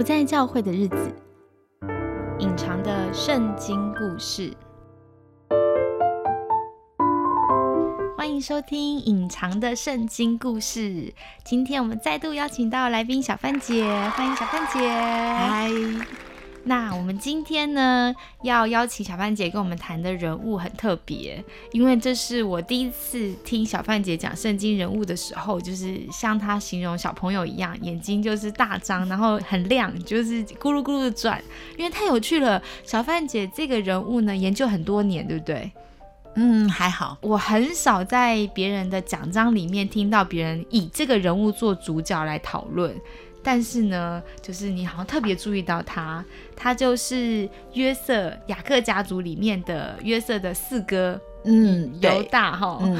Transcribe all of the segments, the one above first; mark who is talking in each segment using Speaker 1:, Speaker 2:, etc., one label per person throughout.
Speaker 1: 不在教会的日子，隐藏的圣经故事。欢迎收听《隐藏的圣经故事》。今天我们再度邀请到来宾小范姐，欢迎小范姐。
Speaker 2: 嗨，
Speaker 1: 那我们今天呢，要邀请小范姐跟我们谈的人物很特别，因为这是我第一次听小范姐讲圣经人物的时候，就是像她形容小朋友一样，眼睛就是大张，然后很亮，就是咕噜咕噜的转，因为太有趣了。小范姐这个人物呢，研究很多年，对不对？
Speaker 2: 嗯，还好，
Speaker 1: 我很少在别人的奖章里面听到别人以这个人物做主角来讨论，但是呢，就是你好像特别注意到他，他就是约瑟雅各家族里面的约瑟的四哥，
Speaker 2: 嗯，
Speaker 1: 犹，大哈。
Speaker 2: 嗯，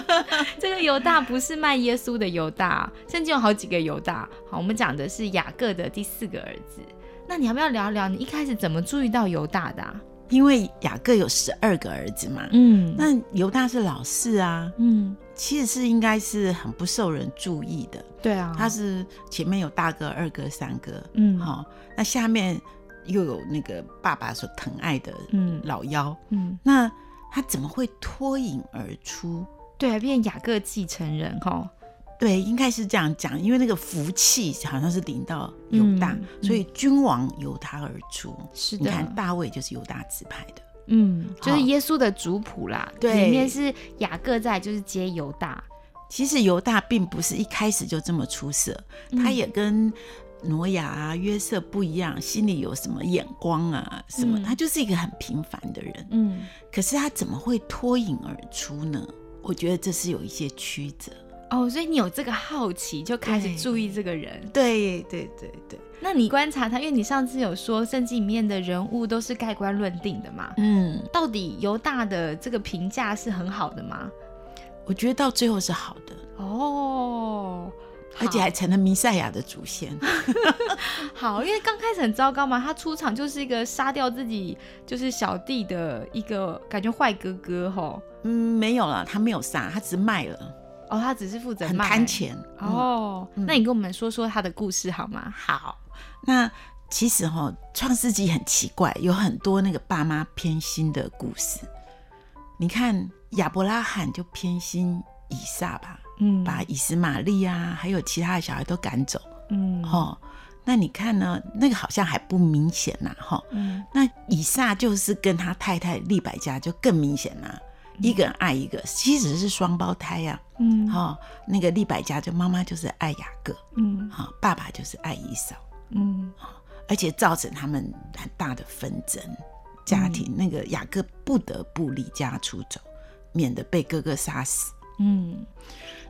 Speaker 1: 这个犹大不是卖耶稣的犹大，甚至有好几个犹大。好，我们讲的是雅各的第四个儿子。那你要不要聊聊你一开始怎么注意到犹大的、啊？
Speaker 2: 因为雅各有十二个儿子嘛，
Speaker 1: 嗯
Speaker 2: 那犹大是老四啊，
Speaker 1: 嗯，
Speaker 2: 其实是应该是很不受人注意的。
Speaker 1: 对啊，
Speaker 2: 他是前面有大哥、二哥、三哥，
Speaker 1: 嗯
Speaker 2: 好、那下面又有那个爸爸所疼爱的
Speaker 1: 嗯
Speaker 2: 老幺，
Speaker 1: 嗯，
Speaker 2: 那他怎么会脱颖而出？
Speaker 1: 对啊，变雅各继承人哈。
Speaker 2: 对，应该是这样讲，因为那个福气好像是临到犹大，
Speaker 1: 嗯
Speaker 2: 所以君王由他而出。
Speaker 1: 是的，
Speaker 2: 你看大卫就是犹大支派的，
Speaker 1: 嗯，就是耶稣的族谱啦，
Speaker 2: 对
Speaker 1: 里面是雅各在，就是接犹大，
Speaker 2: 其实犹大并不是一开始就这么出色，
Speaker 1: 嗯
Speaker 2: 他也跟挪亚啊、约瑟不一样，心里有什么眼光啊什么，
Speaker 1: 嗯
Speaker 2: 他就是一个很平凡的人。
Speaker 1: 嗯，
Speaker 2: 可是他怎么会脱颖而出呢？我觉得这是有一些曲折。
Speaker 1: 哦，所以你有这个好奇，就开始注意这个人。
Speaker 2: 对对对对，
Speaker 1: 那你观察他，因为你上次有说圣经里面的人物都是盖棺论定的嘛，
Speaker 2: 嗯，
Speaker 1: 到底犹大的这个评价是很好的吗？
Speaker 2: 我觉得到最后是好的，
Speaker 1: 哦，
Speaker 2: 而且还成了弥赛亚的祖先。
Speaker 1: 好，因为刚开始很糟糕嘛，他出场就是一个杀掉自己就是小弟的一个感觉坏哥哥吼。
Speaker 2: 嗯，没有了，他没有杀，他只是卖了，
Speaker 1: 哦，他只是负责
Speaker 2: 很
Speaker 1: 卖
Speaker 2: 贪钱。哦，
Speaker 1: 那你跟我们说说他的故事好吗？
Speaker 2: 好，那其实哈、创世纪》很奇怪，有很多那个爸妈偏心的故事。你看亚伯拉罕就偏心以撒吧，
Speaker 1: 嗯
Speaker 2: 把以实玛利啊，还有其他的小孩都赶走。
Speaker 1: 嗯
Speaker 2: 哦，那你看呢？那个好像还不明显呐，哈、
Speaker 1: 嗯
Speaker 2: 那以撒就是跟他太太利百加就更明显啦，一个人爱一个，其实是双胞胎呀、
Speaker 1: 嗯。
Speaker 2: 哈、那个利百家就妈妈就是爱雅各，
Speaker 1: 嗯。
Speaker 2: 哈、爸爸就是爱伊嫂，
Speaker 1: 嗯。
Speaker 2: 而且造成他们很大的纷争，家庭、那个雅各不得不离家出走，免得被哥哥杀死。
Speaker 1: 嗯。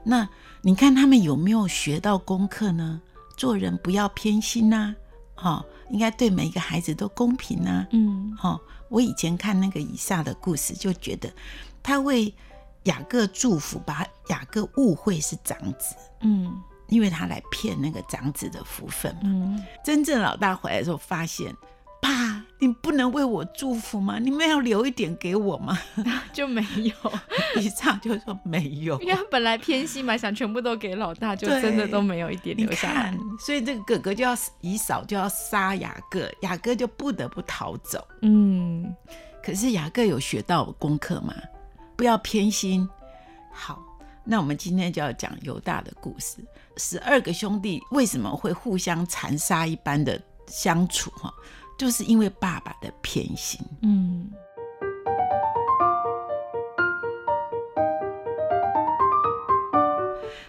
Speaker 2: 那你看他们有没有学到功课呢？做人不要偏心呐、哦，应该对每一个孩子都公平呐、
Speaker 1: 嗯。
Speaker 2: 哦，我以前看那个以下的故事，就觉得他为雅各祝福，把雅各误会是长子，
Speaker 1: 嗯
Speaker 2: 因为他来骗那个长子的福分嘛。
Speaker 1: 嗯
Speaker 2: 真正老大回来的时候，发现爸，你不能为我祝福吗？你们要留一点给我吗？
Speaker 1: 就没有，
Speaker 2: 以上就说没有。
Speaker 1: 因为他本来偏心嘛，想全部都给老大，就真的都没有一点留下来。，
Speaker 2: 所以这个哥哥就要以扫就要杀雅各，雅各就不得不逃走。
Speaker 1: 嗯
Speaker 2: 可是雅各有学到功课吗？不要偏心。好，那我们今天就要讲犹大的故事。十二个兄弟为什么会互相残杀一般的相处？哈，就是因为爸爸的偏心。
Speaker 1: 嗯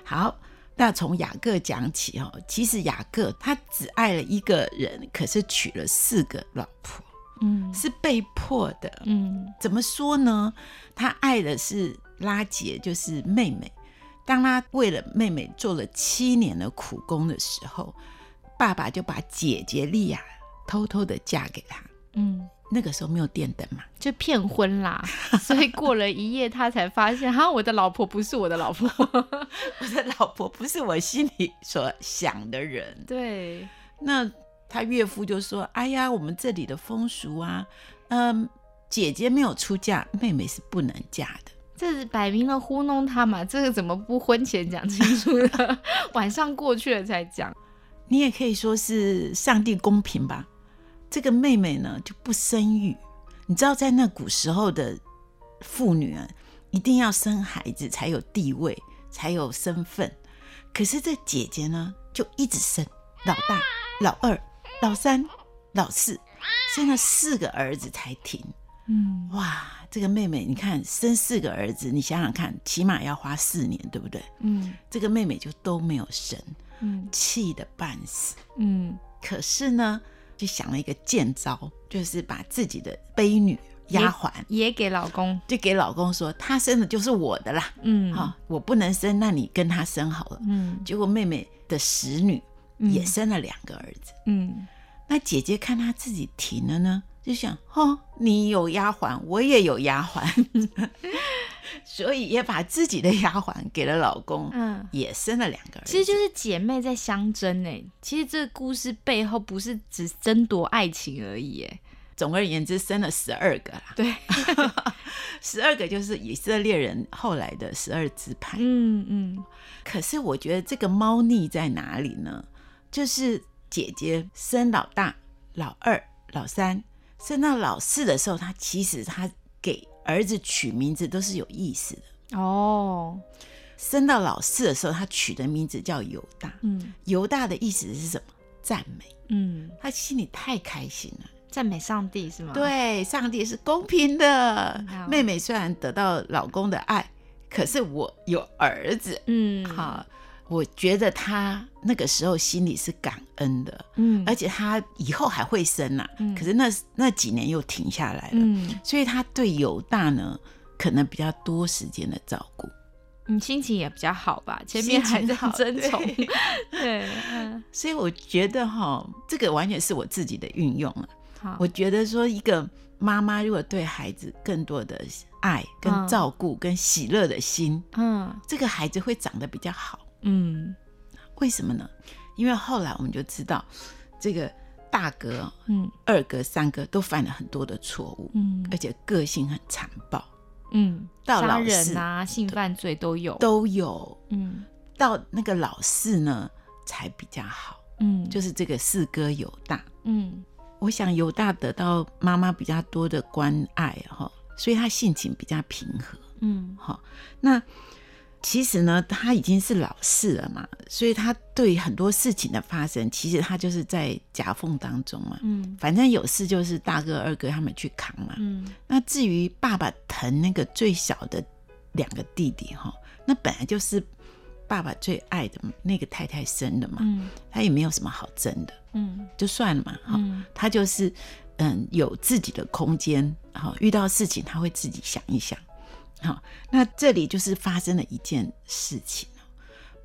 Speaker 2: 好，那从雅各讲起哦。其实雅各他只爱了一个人，可是娶了四个老婆，
Speaker 1: 嗯
Speaker 2: 是被迫的。
Speaker 1: 嗯
Speaker 2: 怎么说呢？他爱的是拉杰，就是妹妹。当他为了妹妹做了七年的苦工的时候，爸爸就把姐姐利亚偷偷的嫁给他。
Speaker 1: 嗯，
Speaker 2: 那个时候没有电灯嘛，
Speaker 1: 就骗婚啦，所以过了一夜，他才发现，哈，我的老婆不是我的老婆。
Speaker 2: 我的老婆不是我心里所想的人。
Speaker 1: 对，
Speaker 2: 那他岳父就说：“哎呀，我们这里的风俗啊，嗯，姐姐没有出嫁，妹妹是不能嫁的。
Speaker 1: 这是摆明了糊弄他嘛，这个怎么不婚前讲清楚呢？晚上过去了才讲。
Speaker 2: 你也可以说是上帝公平吧。这个妹妹呢就不生育，你知道，在那古时候的妇女啊，一定要生孩子才有地位，才有身份。可是这姐姐呢，就一直生，老大、老二、老三、老四，生了四个儿子才停。
Speaker 1: 嗯，
Speaker 2: 哇，这个妹妹，你看生四个儿子，你想想看，起码要花四年，对不对？
Speaker 1: 嗯
Speaker 2: 这个妹妹就都没有生，
Speaker 1: 嗯
Speaker 2: 气得半死。
Speaker 1: 嗯
Speaker 2: 可是呢，就想了一个贱招，就是把自己的婢女丫鬟
Speaker 1: 也给老公，
Speaker 2: 就给老公说，她生的就是我的啦，
Speaker 1: 嗯
Speaker 2: 哈、我不能生，那你跟她生好了。
Speaker 1: 嗯
Speaker 2: 结果妹妹的使女也生了两个儿子，
Speaker 1: 嗯
Speaker 2: 那姐姐看她自己停了呢，就想，哦，你有丫鬟，我也有丫鬟，所以也把自己的丫鬟给了老公，
Speaker 1: 嗯。
Speaker 2: 也生了两个儿子。
Speaker 1: 其实就是姐妹在相争哎，其实这个故事背后不是只争夺爱情而已哎，
Speaker 2: 总而言之，生了十二个啦。
Speaker 1: 对，
Speaker 2: 十二个就是以色列人后来的十二支派。
Speaker 1: 嗯嗯
Speaker 2: 可是我觉得这个猫腻在哪里呢？就是姐姐生老大、老二、老三，生到老四的时候，她其实她给儿子取名字都是有意思的。
Speaker 1: 哦，
Speaker 2: 生到老四的时候，她取的名字叫犹大。
Speaker 1: 嗯
Speaker 2: 犹大的意思是什么？赞美。
Speaker 1: 嗯，
Speaker 2: 她心里太开心了。
Speaker 1: 赞美上帝是吗？，
Speaker 2: 对，上帝是公平的。妹妹虽然得到老公的爱，可是我有儿子。
Speaker 1: 嗯，
Speaker 2: 好，我觉得他那个时候心里是感恩的，
Speaker 1: 嗯，
Speaker 2: 而且他以后还会生呐、
Speaker 1: 嗯
Speaker 2: 可是那那几年又停下来了，
Speaker 1: 嗯
Speaker 2: 所以他对犹大呢，可能比较多时间的照顾。
Speaker 1: 你心情也比较好吧？前面还在争宠，
Speaker 2: 对所以我觉得哈，这个完全是我自己的运用了。
Speaker 1: 好，
Speaker 2: 我觉得说，一个妈妈如果对孩子更多的爱、跟
Speaker 1: 嗯
Speaker 2: 照顾、跟喜乐的心，
Speaker 1: 嗯
Speaker 2: 这个孩子会长得比较好。
Speaker 1: 嗯。
Speaker 2: 为什么呢？因为后来我们就知道，这个大哥、
Speaker 1: 嗯。
Speaker 2: 二哥、三哥都犯了很多的错误，
Speaker 1: 嗯。
Speaker 2: 而且个性很残暴，
Speaker 1: 嗯，杀
Speaker 2: 到老
Speaker 1: 人啊、性犯罪都有，
Speaker 2: 都有。
Speaker 1: 嗯。
Speaker 2: 到那个老四呢，才比较好，
Speaker 1: 嗯，
Speaker 2: 就是这个四哥犹大。
Speaker 1: 嗯。
Speaker 2: 我想犹大得到妈妈比较多的关爱哈，所以他性情比较平和。
Speaker 1: 嗯。
Speaker 2: 好，那其实呢，他已经是老四了嘛，所以他对很多事情的发生，其实他就是在夹缝当中嘛。
Speaker 1: 嗯
Speaker 2: 反正有事就是大哥、二哥他们去扛嘛。
Speaker 1: 嗯
Speaker 2: 那至于爸爸疼那个最小的两个弟弟哈，那本来就是爸爸最爱的那个太太生的嘛，
Speaker 1: 嗯
Speaker 2: 他也没有什么好争的，
Speaker 1: 嗯
Speaker 2: 就算了嘛。哈、
Speaker 1: 嗯
Speaker 2: 他就是嗯有自己的空间，好遇到事情他会自己想一想。好，那这里就是发生了一件事情哦。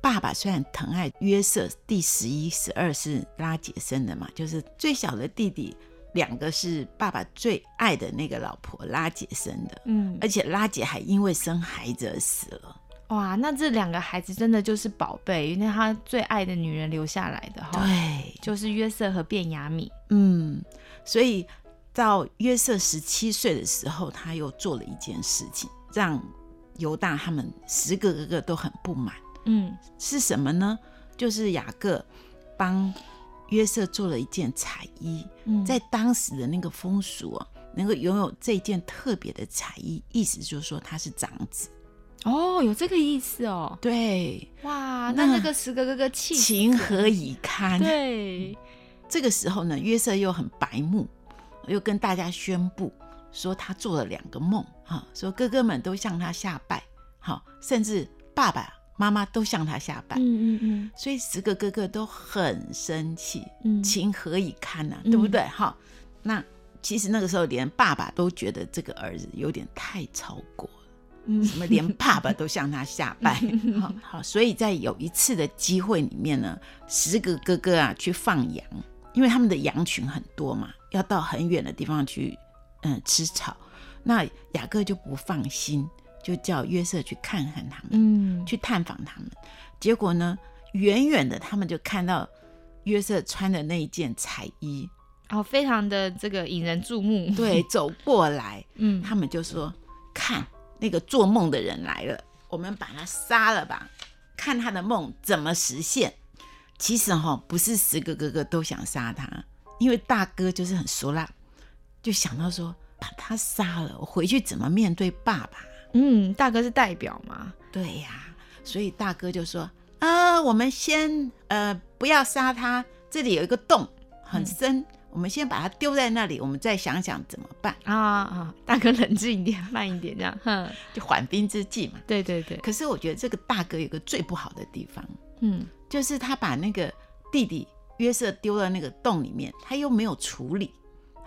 Speaker 2: 爸爸虽然疼爱约瑟，第十一、十二是拉杰生的嘛，就是最小的弟弟，两个是爸爸最爱的那个老婆拉杰生的，
Speaker 1: 嗯，
Speaker 2: 而且拉杰还因为生孩子而死了。
Speaker 1: 哇，那这两个孩子真的就是宝贝，因为他最爱的女人留下来的哈，
Speaker 2: 对，
Speaker 1: 就是约瑟和卞雅米。
Speaker 2: 嗯，所以到约瑟十七岁的时候，他又做了一件事情，让犹大他们十个哥哥都很不满。
Speaker 1: 嗯
Speaker 2: 是什么呢？就是雅各帮约瑟做了一件彩衣，
Speaker 1: 嗯，
Speaker 2: 在当时的那个风俗啊，能够拥有这件特别的彩衣，意思就是说他是长子。
Speaker 1: 哦，有这个意思哦。
Speaker 2: 对，
Speaker 1: 哇，
Speaker 2: 那
Speaker 1: 那那个十个哥哥气
Speaker 2: 情何以堪？
Speaker 1: 对，
Speaker 2: 这个时候呢，约瑟又很白目，又跟大家宣布说他做了两个梦哈，说哥哥们都向他下拜，好，甚至爸爸妈妈都向他下拜，
Speaker 1: 嗯嗯嗯。
Speaker 2: 所以十个哥哥都很生气，
Speaker 1: 嗯。
Speaker 2: 情何以堪呐、
Speaker 1: 嗯。
Speaker 2: 对不对？哈、那其实那个时候连爸爸都觉得这个儿子有点太超过了。
Speaker 1: 嗯。
Speaker 2: 什么连爸爸都向他下拜，好好，所以在有一次的机会里面呢，十个哥哥啊去放羊，因为他们的羊群很多嘛，要到很远的地方去，嗯，吃草。那雅各就不放心，就叫约瑟去看看他们，
Speaker 1: 嗯，
Speaker 2: 去探访他们。结果呢，远远的他们就看到约瑟穿的那一件彩衣，
Speaker 1: 哦，非常的这个引人注目。
Speaker 2: 对，走过来，
Speaker 1: 嗯，
Speaker 2: 他们就说：“看那个做梦的人来了，我们把他杀了吧，看他的梦怎么实现。”其实哈、不是十个哥哥都想杀他，因为大哥就是很俗辣，就想到说把他杀了，我回去怎么面对爸爸？
Speaker 1: 嗯，大哥是代表嘛，
Speaker 2: 对呀、所以大哥就说啊，我们先呃不要杀他，这里有一个洞很深，我们先把它丢在那里，我们再想想怎么办，
Speaker 1: 啊啊，大哥冷静一点，慢一点，这样，哼，
Speaker 2: 就缓兵之计嘛。
Speaker 1: 对对对，
Speaker 2: 可是我觉得这个大哥有个最不好的地方，
Speaker 1: 嗯。
Speaker 2: 就是他把那个弟弟约瑟丢到那个洞里面，他又没有处理，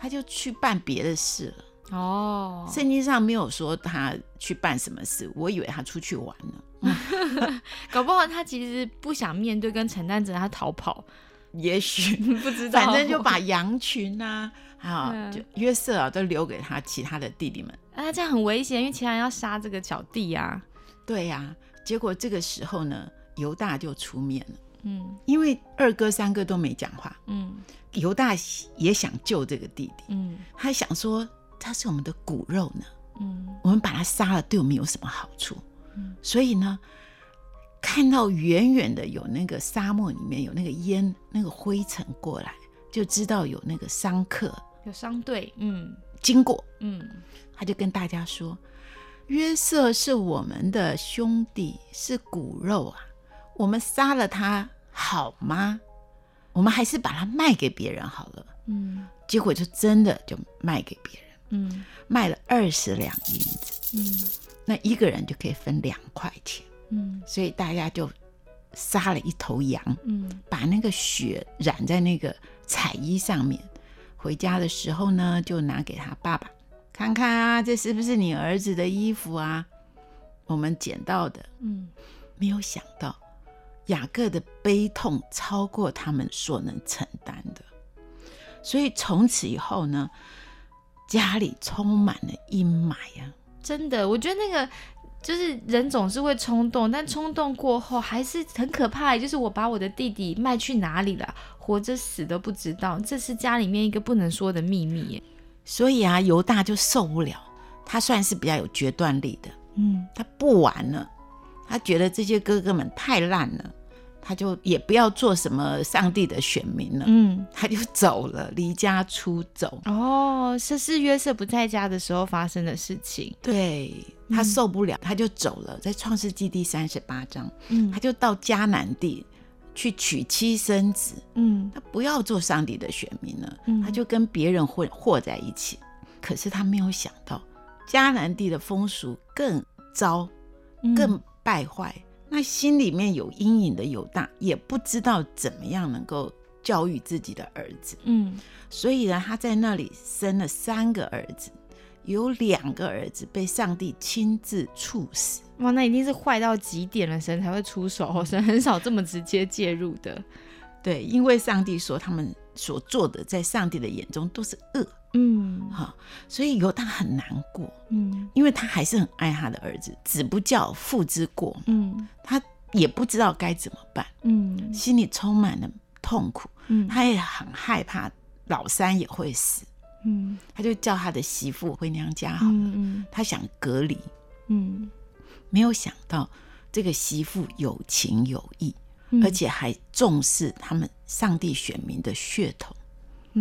Speaker 2: 他就去办别的事了。
Speaker 1: 哦，
Speaker 2: 圣经上没有说他去办什么事，我以为他出去玩了。
Speaker 1: 搞不好他其实不想面对跟承担责任，他逃跑，
Speaker 2: 也许
Speaker 1: 不知道，
Speaker 2: 反正就把羊群啊，啊，
Speaker 1: 嗯
Speaker 2: 就约瑟啊，都留给他其他的弟弟们。
Speaker 1: 啊，这样很危险，因为其他人要杀这个小弟啊，
Speaker 2: 对呀、结果这个时候呢，犹大就出面了，
Speaker 1: 嗯。
Speaker 2: 因为二哥三哥都没讲话，
Speaker 1: 嗯。
Speaker 2: 犹大也想救这个弟弟，
Speaker 1: 嗯。
Speaker 2: 他想说他是我们的骨肉呢，
Speaker 1: 嗯。
Speaker 2: 我们把他杀了，对我们有什么好处？
Speaker 1: 嗯。
Speaker 2: 所以呢，看到远远的有那个沙漠里面有那个烟、那个灰尘过来，就知道有那个商客
Speaker 1: 有商队，嗯。
Speaker 2: 经过，
Speaker 1: 嗯。
Speaker 2: 他就跟大家说：“约瑟是我们的兄弟，是骨肉啊，我们杀了他好吗？我们还是把它卖给别人好了。”
Speaker 1: 嗯
Speaker 2: 结果就真的就卖给别人，
Speaker 1: 嗯
Speaker 2: 卖了二十两银子，
Speaker 1: 嗯
Speaker 2: 那一个人就可以分两块钱，
Speaker 1: 嗯
Speaker 2: 所以大家就杀了一头羊，
Speaker 1: 嗯
Speaker 2: 把那个血染在那个彩衣上面。回家的时候呢，就拿给他爸爸看看啊，这是不是你儿子的衣服啊？我们捡到的。
Speaker 1: 嗯
Speaker 2: 没有想到，雅各的悲痛超过他们所能承担的，所以从此以后呢，家里充满了阴霾啊。
Speaker 1: 真的，我觉得那个就是人总是会冲动，但冲动过后还是很可怕。就是我把我的弟弟卖去哪里了，活着死都不知道，这是家里面一个不能说的秘密耶。
Speaker 2: 所以啊，犹大就受不了，他算是比较有决断力的，
Speaker 1: 嗯
Speaker 2: 他不玩了，他觉得这些哥哥们太烂了，他就也不要做什么上帝的选民了，
Speaker 1: 嗯，
Speaker 2: 他就走了，离家出走。
Speaker 1: 哦，这是约瑟不在家的时候发生的事情。
Speaker 2: 对他受不了，他就走了。在创世纪第三十八章，
Speaker 1: 嗯
Speaker 2: 他就到迦南地去娶妻生子，
Speaker 1: 嗯
Speaker 2: 他不要做上帝的选民了，
Speaker 1: 嗯
Speaker 2: 他就跟别人混和在一起。可是他没有想到，迦南地的风俗更糟、
Speaker 1: 嗯
Speaker 2: 更败坏。那心里面有阴影的犹大，也不知道怎么样能够教育自己的儿子，
Speaker 1: 嗯
Speaker 2: 所以呢，他在那里生了三个儿子，有两个儿子被上帝亲自处死。
Speaker 1: 哇，那一定是坏到极点了，神才会出手，神很少这么直接介入的。
Speaker 2: 对，因为上帝说他们所做的，在上帝的眼中都是恶
Speaker 1: 嗯。
Speaker 2: 哈，所以犹大很难过，
Speaker 1: 嗯。
Speaker 2: 因为他还是很爱他的儿子，子不教，父之过，
Speaker 1: 嗯。
Speaker 2: 他也不知道该怎么办，
Speaker 1: 嗯。
Speaker 2: 心里充满了痛苦，
Speaker 1: 嗯。
Speaker 2: 他也很害怕老三也会死，
Speaker 1: 嗯。
Speaker 2: 他就叫他的媳妇回娘家好了，
Speaker 1: 嗯。
Speaker 2: 他想隔离，
Speaker 1: 嗯
Speaker 2: 没有想到这个媳妇有情有义，
Speaker 1: 嗯。
Speaker 2: 而且还重视他们上帝选民的血统。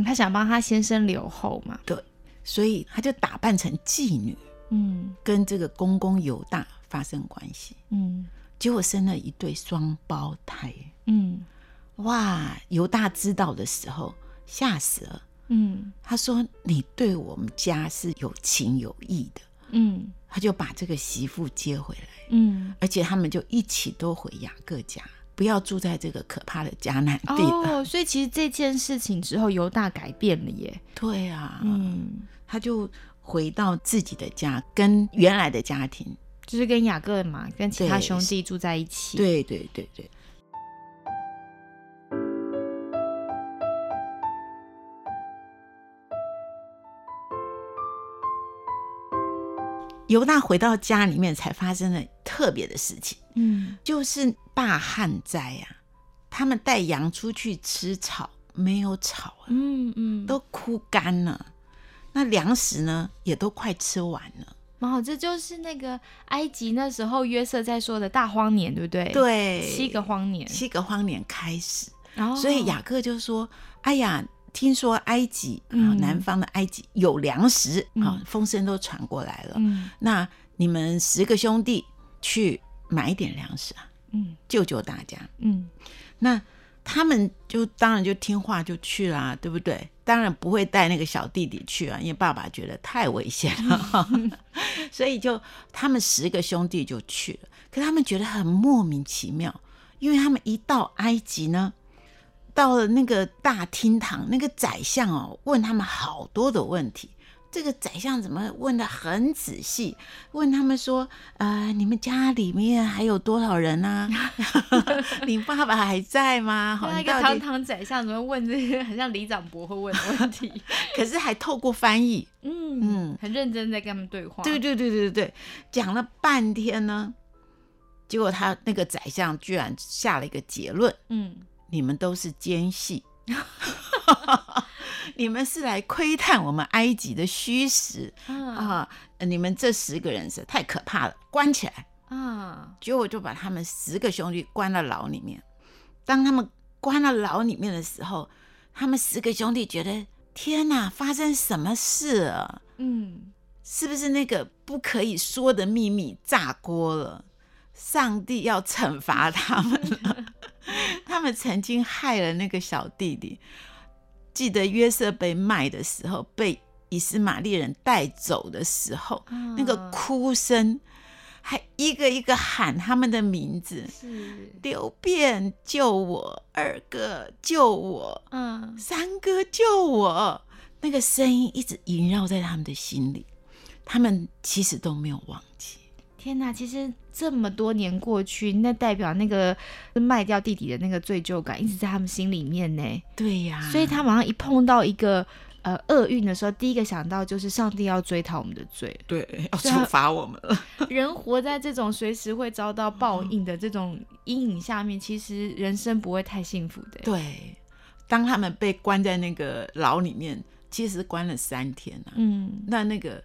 Speaker 1: 嗯，他想帮他先生留后嘛。
Speaker 2: 对所以他就打扮成妓女，
Speaker 1: 嗯
Speaker 2: 跟这个公公犹大发生关系，
Speaker 1: 嗯
Speaker 2: 结果生了一对双胞胎。
Speaker 1: 嗯
Speaker 2: 哇！犹大知道的时候吓死了，
Speaker 1: 嗯
Speaker 2: 他说：“你对我们家是有情有义的。
Speaker 1: 嗯”
Speaker 2: 他就把这个媳妇接回来，
Speaker 1: 嗯。
Speaker 2: 而且他们就一起都回雅各家，不要住在这个可怕的迦南地了。
Speaker 1: 哦，所以其实这件事情之后，犹大改变了耶。
Speaker 2: 对啊，
Speaker 1: 嗯，
Speaker 2: 他就回到自己的家，跟原来的家庭。
Speaker 1: 就是跟雅各嘛，跟其他兄弟住在一起。，
Speaker 2: 对对对对。犹大回到家里面，才发生了特别的事情，
Speaker 1: 嗯
Speaker 2: 就是大旱灾啊！他们带羊出去吃草，没有草啊，
Speaker 1: 嗯嗯，
Speaker 2: 都枯干了。那粮食呢，也都快吃完了。
Speaker 1: 蛮好，这就是那个埃及那时候约瑟在说的大荒年，对不对？，
Speaker 2: 对，
Speaker 1: 七个荒年。
Speaker 2: 七个荒年开始，
Speaker 1: 哦
Speaker 2: 所以雅各就说：“哎呀，听说埃及啊，
Speaker 1: 嗯
Speaker 2: 南方的埃及有粮食啊
Speaker 1: 嗯，
Speaker 2: 风声都传过来了。
Speaker 1: 嗯
Speaker 2: 那你们十个兄弟去买一点粮食啊，
Speaker 1: 嗯
Speaker 2: 救救大家。
Speaker 1: 嗯
Speaker 2: 那他们就当然就听话就去啦，对不对？当然不会带那个小弟弟去啊，因为爸爸觉得太危险了，所以就他们十个兄弟就去了。可他们觉得很莫名其妙，因为他们一到埃及呢，到了那个大厅堂，那个宰相哦问他们好多的问题。这个宰相怎么问的很仔细？问他们说：“呃，你们家里面还有多少人啊？你爸爸还在吗？好，
Speaker 1: 那一个堂堂宰相怎么问这些很像李长伯会问的问题？
Speaker 2: 可是还透过翻译。
Speaker 1: 嗯
Speaker 2: 嗯
Speaker 1: 很认真在跟他们对话。
Speaker 2: 对对对对对对，讲了半天呢，结果他那个宰相居然下了一个结论：
Speaker 1: 嗯
Speaker 2: 你们都是奸细，你们是来窥探我们埃及的虚实
Speaker 1: 啊
Speaker 2: 啊！你们这十个人是太可怕了，关起来。
Speaker 1: 啊
Speaker 2: 结果就把他们十个兄弟关到牢里面。当他们关到牢里面的时候，他们十个兄弟觉得天哪，发生什么事了？
Speaker 1: 嗯
Speaker 2: 是不是那个不可以说的秘密炸锅了？上帝要惩罚他们了。他们曾经害了那个小弟弟。记得约瑟被卖的时候，被以斯玛利人带走的时候，那个
Speaker 1: 啊
Speaker 2: 哭声，还一个一个喊他们的名字。
Speaker 1: 是
Speaker 2: 刘辩救我，二哥救我，
Speaker 1: 嗯
Speaker 2: 三哥救我，那个声音一直萦绕在他们的心里，他们其实都没有忘记。
Speaker 1: 天哪！其实这么多年过去，那代表那个卖掉弟弟的那个罪疚感一直在他们心里面呢。
Speaker 2: 对呀、
Speaker 1: 所以他马上一碰到一个呃厄运的时候，第一个想到就是上帝要追讨我们的罪。
Speaker 2: 对要处罚我们了。
Speaker 1: 人活在这种随时会遭到报应的这种阴影下面，其实人生不会太幸福的。
Speaker 2: 对，当他们被关在那个牢里面，其实关了三天啊。
Speaker 1: 嗯
Speaker 2: 那那个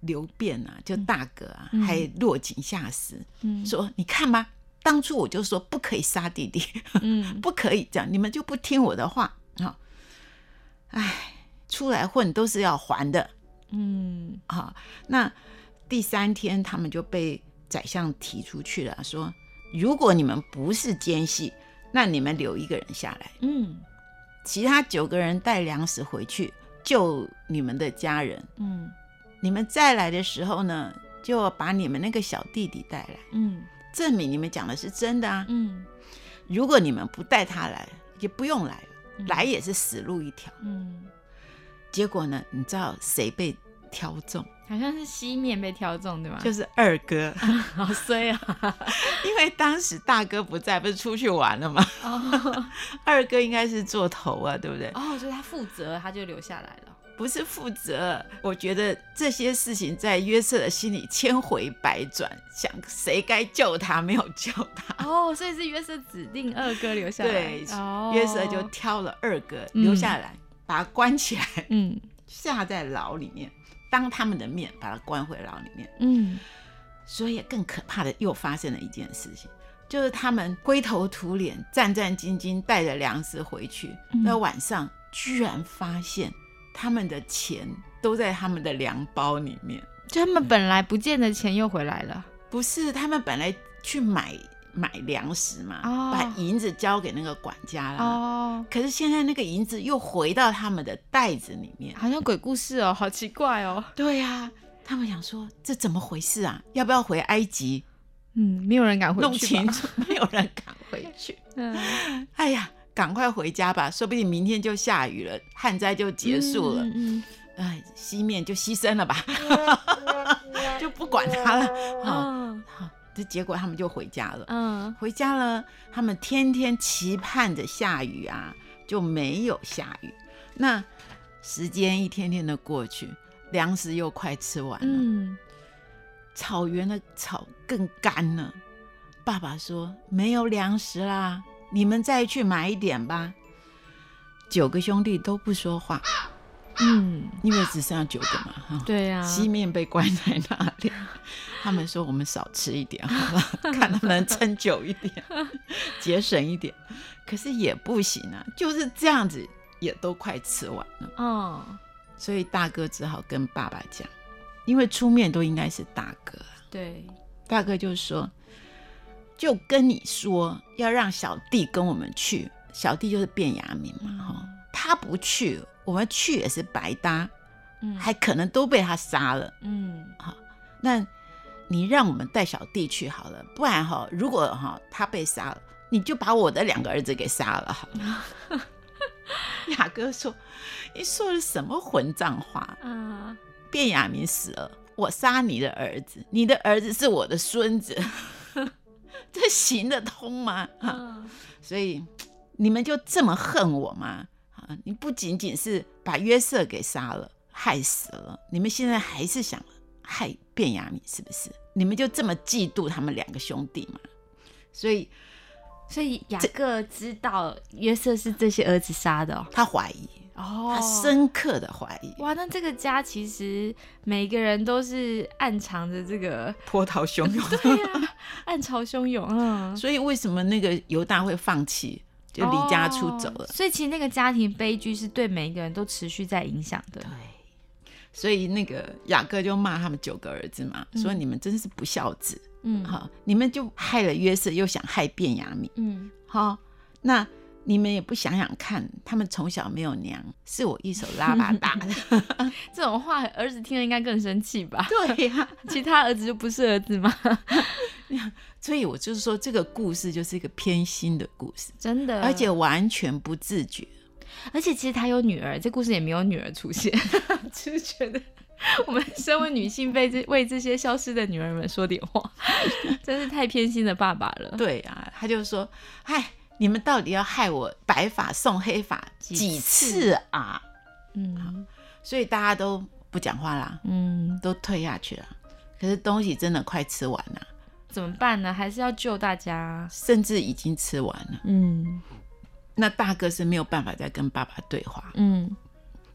Speaker 2: 刘辩啊，就大哥啊，
Speaker 1: 嗯。
Speaker 2: 还落井下石，
Speaker 1: 嗯。
Speaker 2: 说：“你看吧，当初我就说不可以杀弟弟，
Speaker 1: 嗯。
Speaker 2: 不可以这样，你们就不听我的话。啊！哎，出来混都是要还的。
Speaker 1: 嗯。
Speaker 2: 啊！那第三天，他们就被宰相提出去了，说：如果你们不是奸细，那你们留一个人下来，
Speaker 1: 嗯。
Speaker 2: 其他九个人带粮食回去救你们的家人。
Speaker 1: 嗯
Speaker 2: 你们再来的时候呢，就把你们那个小弟弟带来，
Speaker 1: 嗯
Speaker 2: 证明你们讲的是真的啊！
Speaker 1: 嗯
Speaker 2: 如果你们不带他来，也不用来了，
Speaker 1: 嗯
Speaker 2: 来也是死路一条。
Speaker 1: 嗯，
Speaker 2: 结果呢，你知道谁被挑中？
Speaker 1: 好像是西面被挑中对吗？
Speaker 2: 就是二哥，
Speaker 1: 好衰啊！
Speaker 2: 因为当时大哥不在，不是出去玩了吗？
Speaker 1: 哦
Speaker 2: 二哥应该是做头啊，对不对？
Speaker 1: 哦，所以他负责，他就留下来了。
Speaker 2: 不是负责。我觉得这些事情在约瑟的心里千回百转，想谁该救他，没有救他。
Speaker 1: 哦，所以是约瑟指定二哥留下来。
Speaker 2: 对
Speaker 1: 哦，
Speaker 2: 约瑟就挑了二哥
Speaker 1: 嗯
Speaker 2: 留下来，把他关起来，
Speaker 1: 嗯
Speaker 2: 下在牢里面，当他们的面把他关回牢里面。
Speaker 1: 嗯
Speaker 2: 所以更可怕的又发生了一件事情，就是他们灰头土脸、战战兢兢带着粮食回去，
Speaker 1: 嗯
Speaker 2: 那晚上居然发现他们的钱都在他们的粮包里面。
Speaker 1: 就他们本来不见的钱又回来了。
Speaker 2: 不是，他们本来去买买粮食嘛，
Speaker 1: 哦
Speaker 2: 把银子交给那个管家啦。
Speaker 1: 哦，
Speaker 2: 可是现在那个银子又回到他们的袋子里面。
Speaker 1: 好像鬼故事哦，好奇怪哦。
Speaker 2: 对呀、他们想说这怎么回事啊？要不要回埃及
Speaker 1: 嗯，没有人敢回去弄。
Speaker 2: 清楚？没有人敢回去。
Speaker 1: 嗯，
Speaker 2: 哎呀，赶快回家吧，说不定明天就下雨了，旱灾就结束了。
Speaker 1: 嗯
Speaker 2: 哎，西面就牺牲了吧，就不管他了。好、
Speaker 1: 嗯
Speaker 2: 好，这结果他们就回家了。
Speaker 1: 嗯
Speaker 2: 回家了，他们天天期盼着下雨啊，就没有下雨。那时间一天天的过去，粮食又快吃完了，
Speaker 1: 嗯
Speaker 2: 草原的草更干了。爸爸说：“没有粮食啦，你们再去买一点吧。”九个兄弟都不说话，
Speaker 1: 嗯，
Speaker 2: 因为只剩下九个嘛，哈。
Speaker 1: 对啊，
Speaker 2: 西面被关在那里，他们说我们少吃一点好吧，看能不能撑久一点，节省一点。可是也不行啊，就是这样子，也都快吃完了。
Speaker 1: 哦，
Speaker 2: 所以大哥只好跟爸爸讲，因为出面都应该是大哥啊。
Speaker 1: 对，
Speaker 2: 大哥就说，就跟你说要让小弟跟我们去，小弟就是卞雅明嘛，哈、他不去，我们去也是白搭，
Speaker 1: 嗯
Speaker 2: 还可能都被他杀了。
Speaker 1: 嗯好
Speaker 2: 那你让我们带小弟去好了，不然哈，如果哈他被杀了，你就把我的两个儿子给杀了好了。雅哥说：“你说的什么混账话？
Speaker 1: 啊，
Speaker 2: 卞雅明死了，我杀你的儿子，你的儿子是我的孙子，这行得通吗？啊，
Speaker 1: 嗯
Speaker 2: 所以你们就这么恨我吗？啊，你不仅仅是把约瑟给杀了，害死了，你们现在还是想害卞雅敏，是不是？你们就这么嫉妒他们两个兄弟吗？所以
Speaker 1: 所以雅各知道约瑟是这些儿子杀的哦。
Speaker 2: 他怀疑，
Speaker 1: 哦。
Speaker 2: 他深刻的怀疑。
Speaker 1: 哇，那这个家其实每个人都是暗藏着这个，
Speaker 2: 波涛汹涌，
Speaker 1: 对呀、暗潮汹涌，嗯，
Speaker 2: 所以为什么那个犹大会放弃，就离家出走了？
Speaker 1: 哦所以其实那个家庭悲剧是对每一个人都持续在影响的。
Speaker 2: 对，所以那个雅各就骂他们九个儿子嘛，说你们真是不孝子，
Speaker 1: 嗯。
Speaker 2: 好，你们就害了约瑟，又想害卞雅敏，
Speaker 1: 嗯，
Speaker 2: 好，那你们也不想想看，他们从小没有娘，是我一手拉拔大的，
Speaker 1: 这种话儿子听了应该更生气吧？
Speaker 2: 对呀、
Speaker 1: 其他儿子就不是儿子吗？
Speaker 2: 所以我就是说，这个故事就是一个偏心的故事，
Speaker 1: 真的，
Speaker 2: 而且完全不自觉。
Speaker 1: 而且其实他有女儿，这故事也没有女儿出现，就是觉得我们身为女性被这为这些消失的女儿们说点话，真是太偏心的爸爸了。
Speaker 2: 对啊，他就说：“哎，你们到底要害我白发送黑发
Speaker 1: 几
Speaker 2: 几
Speaker 1: 次
Speaker 2: 次啊
Speaker 1: 嗯？”
Speaker 2: 所以大家都不讲话啦，
Speaker 1: 嗯，
Speaker 2: 都退下去了。可是东西真的快吃完了，
Speaker 1: 怎么办呢？还是要救大家。
Speaker 2: 甚至已经吃完了。
Speaker 1: 嗯
Speaker 2: 那大哥是没有办法再跟爸爸对话，
Speaker 1: 嗯，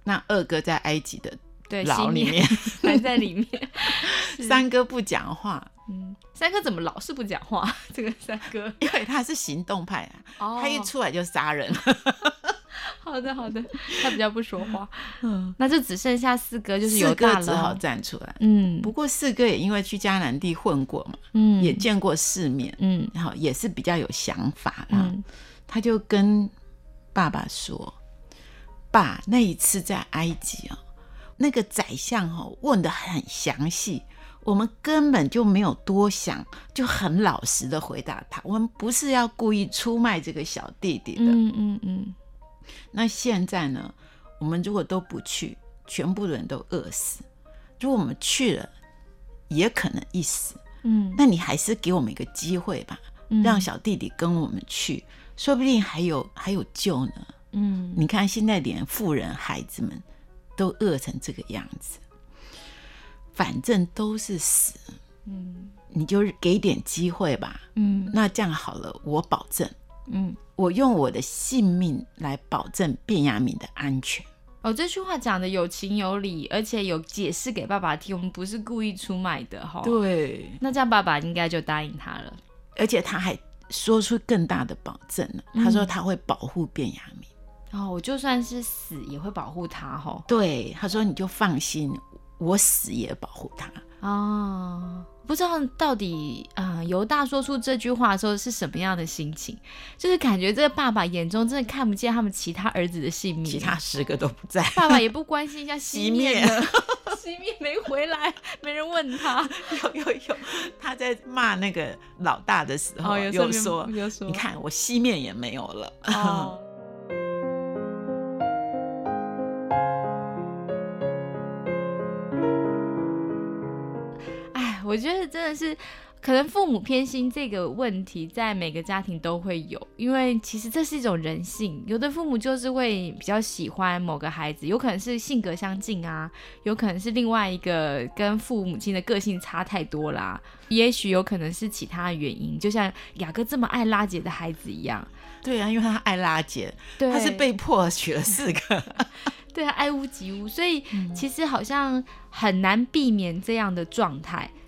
Speaker 2: 那二哥在埃及的
Speaker 1: 对，
Speaker 2: 牢里面，
Speaker 1: 还在里面。
Speaker 2: 三哥不讲话，
Speaker 1: 嗯，三哥怎么老是不讲话？这个三哥，
Speaker 2: 因为他是行动派啊，
Speaker 1: 哦
Speaker 2: 他一出来就杀人。
Speaker 1: 好的好的，他比较不说话。
Speaker 2: 嗯，
Speaker 1: 那就只剩下四哥，就是
Speaker 2: 四
Speaker 1: 犹大了。
Speaker 2: 哥只好站出来。
Speaker 1: 嗯
Speaker 2: 不过四哥也因为去迦南地混过嘛，
Speaker 1: 嗯
Speaker 2: 也见过世面，
Speaker 1: 嗯
Speaker 2: 然后也是比较有想法啦。
Speaker 1: 嗯
Speaker 2: 他就跟爸爸说：“爸，那一次在埃及哦，那个宰相哦问的很详细，我们根本就没有多想，就很老实的回答他，我们不是要故意出卖这个小弟弟的。
Speaker 1: 嗯嗯嗯
Speaker 2: 那现在呢，我们如果都不去，全部的人都饿死；如果我们去了，也可能一死。
Speaker 1: 嗯，
Speaker 2: 那你还是给我们一个机会吧，
Speaker 1: 嗯
Speaker 2: 让小弟弟跟我们去，说不定还有还有救呢。
Speaker 1: 嗯
Speaker 2: 你看现在连富人孩子们都饿成这个样子，反正都是死，
Speaker 1: 嗯
Speaker 2: 你就给点机会吧。
Speaker 1: 嗯
Speaker 2: 那这样好了，我保证，
Speaker 1: 嗯。
Speaker 2: 我用我的性命来保证卞雅敏的安全。
Speaker 1: 哦，这句话讲的有情有理，而且有解释给爸爸听，我们不是故意出卖的哈。
Speaker 2: 对，
Speaker 1: 那这样爸爸应该就答应他了。
Speaker 2: 而且他还说出更大的保证了，他说他会保护卞雅敏。
Speaker 1: 哦，我就算是死也会保护他哈。
Speaker 2: 对，他说你就放心，我死也保护他。
Speaker 1: 哦，不知道到底啊、呃犹大说出这句话的时候是什么样的心情？就是感觉这个爸爸眼中真的看不见他们其他儿子的性命，
Speaker 2: 其他十个都不在。
Speaker 1: 爸爸也不关心一下
Speaker 2: 熄
Speaker 1: 熄
Speaker 2: 灭
Speaker 1: 灭了，熄灭没回来，没人问他。
Speaker 2: 有有有，他在骂那个老大的时候，
Speaker 1: 哦，有
Speaker 2: 有说，
Speaker 1: 有说，
Speaker 2: 你看我西面也没有了。
Speaker 1: 哦。我觉得真的是，可能父母偏心这个问题，在每个家庭都会有，因为其实这是一种人性。有的父母就是会比较喜欢某个孩子，有可能是性格相近啊，有可能是另外一个跟父母亲的个性差太多啦，也许有可能是其他原因，就像雅各这么爱拉姐的孩子一样。
Speaker 2: 对啊，因为他爱拉姐，
Speaker 1: 对，
Speaker 2: 他是被迫娶了四个。
Speaker 1: 对啊，爱屋及乌，所以其实好像很难避免这样的状态。
Speaker 2: 嗯，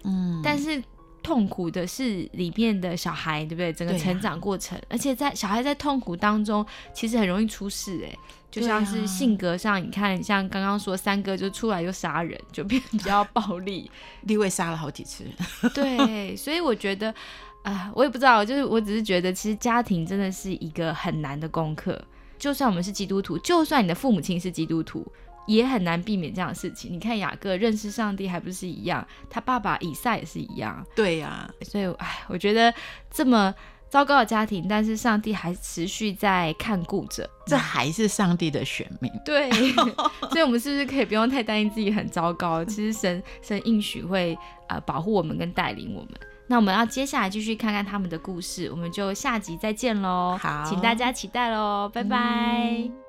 Speaker 1: 但是痛苦的是里面的小孩，对不对？整个成长过程，而且在小孩在痛苦当中，其实很容易出事，哎，就像是性格上，你看，像刚刚说三哥就出来就杀人，就变比较暴力，
Speaker 2: 立位杀了好几次，
Speaker 1: 对，所以我觉得，啊、我也不知道，就是我只是觉得，其实家庭真的是一个很难的功课。就算我们是基督徒，就算你的父母亲是基督徒，也很难避免这样的事情。你看雅各认识上帝还不是一样，他爸爸以撒也是一样。
Speaker 2: 对呀、
Speaker 1: 所以，哎，我觉得这么糟糕的家庭，但是上帝还持续在看顾着。
Speaker 2: 这还是上帝的选民。
Speaker 1: 对，所以我们是不是可以不用太担心自己很糟糕？其实神神应许会呃保护我们跟带领我们。那我们要接下来继续看看他们的故事，我们就下集再见喽。
Speaker 2: 好
Speaker 1: 请大家期待喽，拜拜。
Speaker 2: 嗯